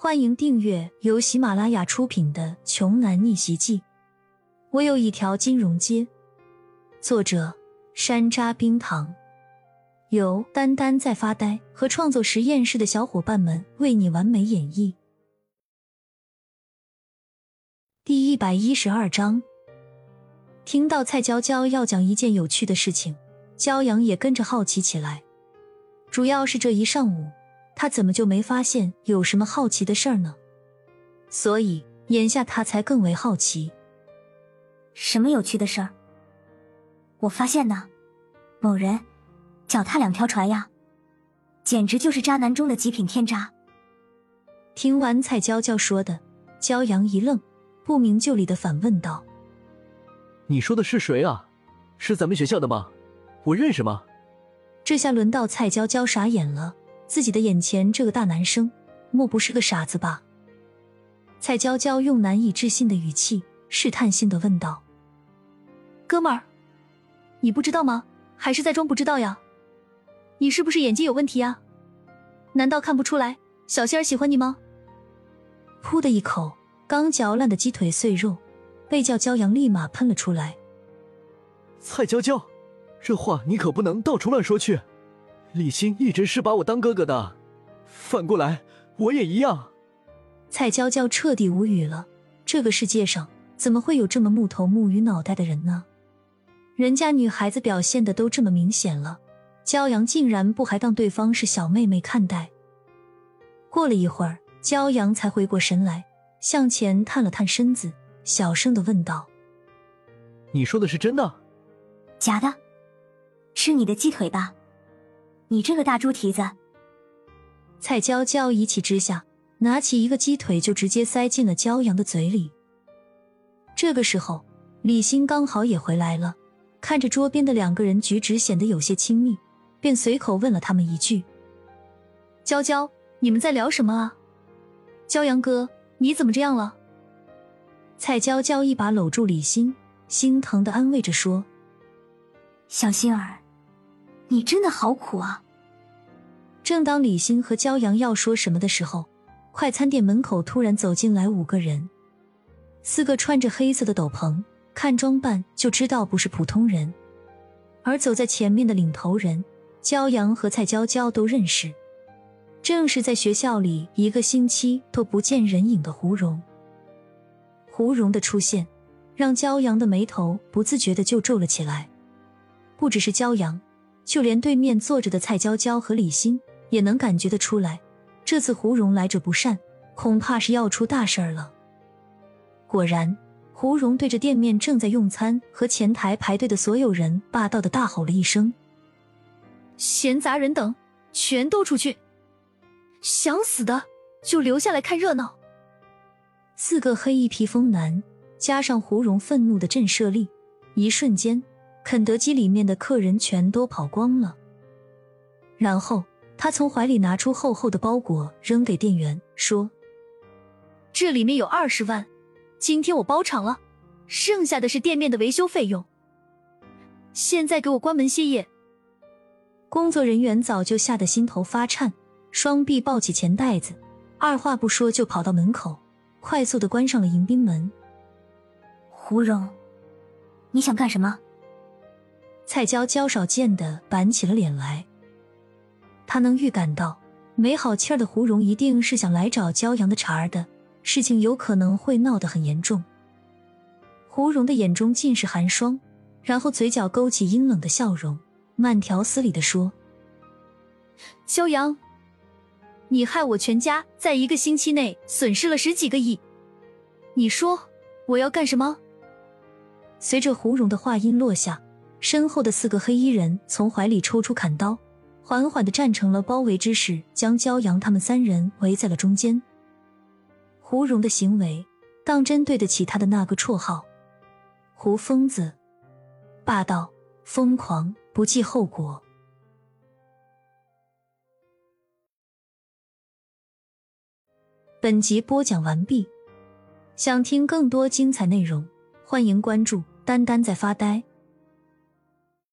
欢迎订阅由喜马拉雅出品的《穷男逆袭记》。我有一条金融街。作者：山楂冰糖，由丹丹在发呆和创作实验室的小伙伴们为你完美演绎。第一百一十二章，听到蔡娇娇要讲一件有趣的事情，骄阳也跟着好奇起来。主要是这一上午。他怎么就没发现有什么好奇的事儿呢？所以眼下他才更为好奇。什么有趣的事儿？我发现呢，某人脚踏两条船呀，简直就是渣男中的极品天渣。听完蔡娇娇说的，骄阳一愣，不明就里的反问道：“你说的是谁啊？是咱们学校的吗？我认识吗？”这下轮到蔡娇娇傻眼了。自己的眼前这个大男生，莫不是个傻子吧？蔡娇娇用难以置信的语气试探性的问道：“哥们儿，你不知道吗？还是在装不知道呀？你是不是眼睛有问题呀？难道看不出来小仙儿喜欢你吗？”噗的一口刚嚼烂的鸡腿碎肉，被叫骄阳立马喷了出来。蔡娇娇，这话你可不能到处乱说去。李欣一直是把我当哥哥的，反过来我也一样。蔡娇娇彻底无语了，这个世界上怎么会有这么木头木鱼脑袋的人呢？人家女孩子表现的都这么明显了，骄阳竟然不还当对方是小妹妹看待？过了一会儿，骄阳才回过神来，向前探了探身子，小声的问道：“你说的是真的？假的？吃你的鸡腿吧！”你这个大猪蹄子！蔡娇娇一气之下，拿起一个鸡腿就直接塞进了骄阳的嘴里。这个时候，李欣刚好也回来了，看着桌边的两个人举止显得有些亲密，便随口问了他们一句：“娇娇，你们在聊什么啊？骄阳哥，你怎么这样了？”蔡娇娇一把搂住李欣，心疼的安慰着说：“小心儿。”你真的好苦啊！正当李欣和焦阳要说什么的时候，快餐店门口突然走进来五个人，四个穿着黑色的斗篷，看装扮就知道不是普通人。而走在前面的领头人，焦阳和蔡娇娇都认识，正是在学校里一个星期都不见人影的胡蓉。胡蓉的出现，让骄阳的眉头不自觉的就皱了起来，不只是骄阳。就连对面坐着的蔡娇娇和李欣也能感觉得出来，这次胡蓉来者不善，恐怕是要出大事儿了。果然，胡蓉对着店面正在用餐和前台排队的所有人霸道的大吼了一声：“闲杂人等，全都出去！想死的就留下来看热闹。”四个黑衣披风男加上胡蓉愤怒的震慑力，一瞬间。肯德基里面的客人全都跑光了，然后他从怀里拿出厚厚的包裹，扔给店员，说：“这里面有二十万，今天我包场了，剩下的是店面的维修费用。现在给我关门歇业。”工作人员早就吓得心头发颤，双臂抱起钱袋子，二话不说就跑到门口，快速的关上了迎宾门。胡蓉，你想干什么？蔡娇娇少见的板起了脸来，他能预感到没好气儿的胡蓉一定是想来找骄阳的茬儿的，事情有可能会闹得很严重。胡蓉的眼中尽是寒霜，然后嘴角勾起阴冷的笑容，慢条斯理的说：“骄阳，你害我全家在一个星期内损失了十几个亿，你说我要干什么？”随着胡蓉的话音落下。身后的四个黑衣人从怀里抽出砍刀，缓缓的站成了包围之势，将骄阳他们三人围在了中间。胡蓉的行为当真对得起他的那个绰号“胡疯子”，霸道、疯狂、不计后果。本集播讲完毕，想听更多精彩内容，欢迎关注“丹丹在发呆”。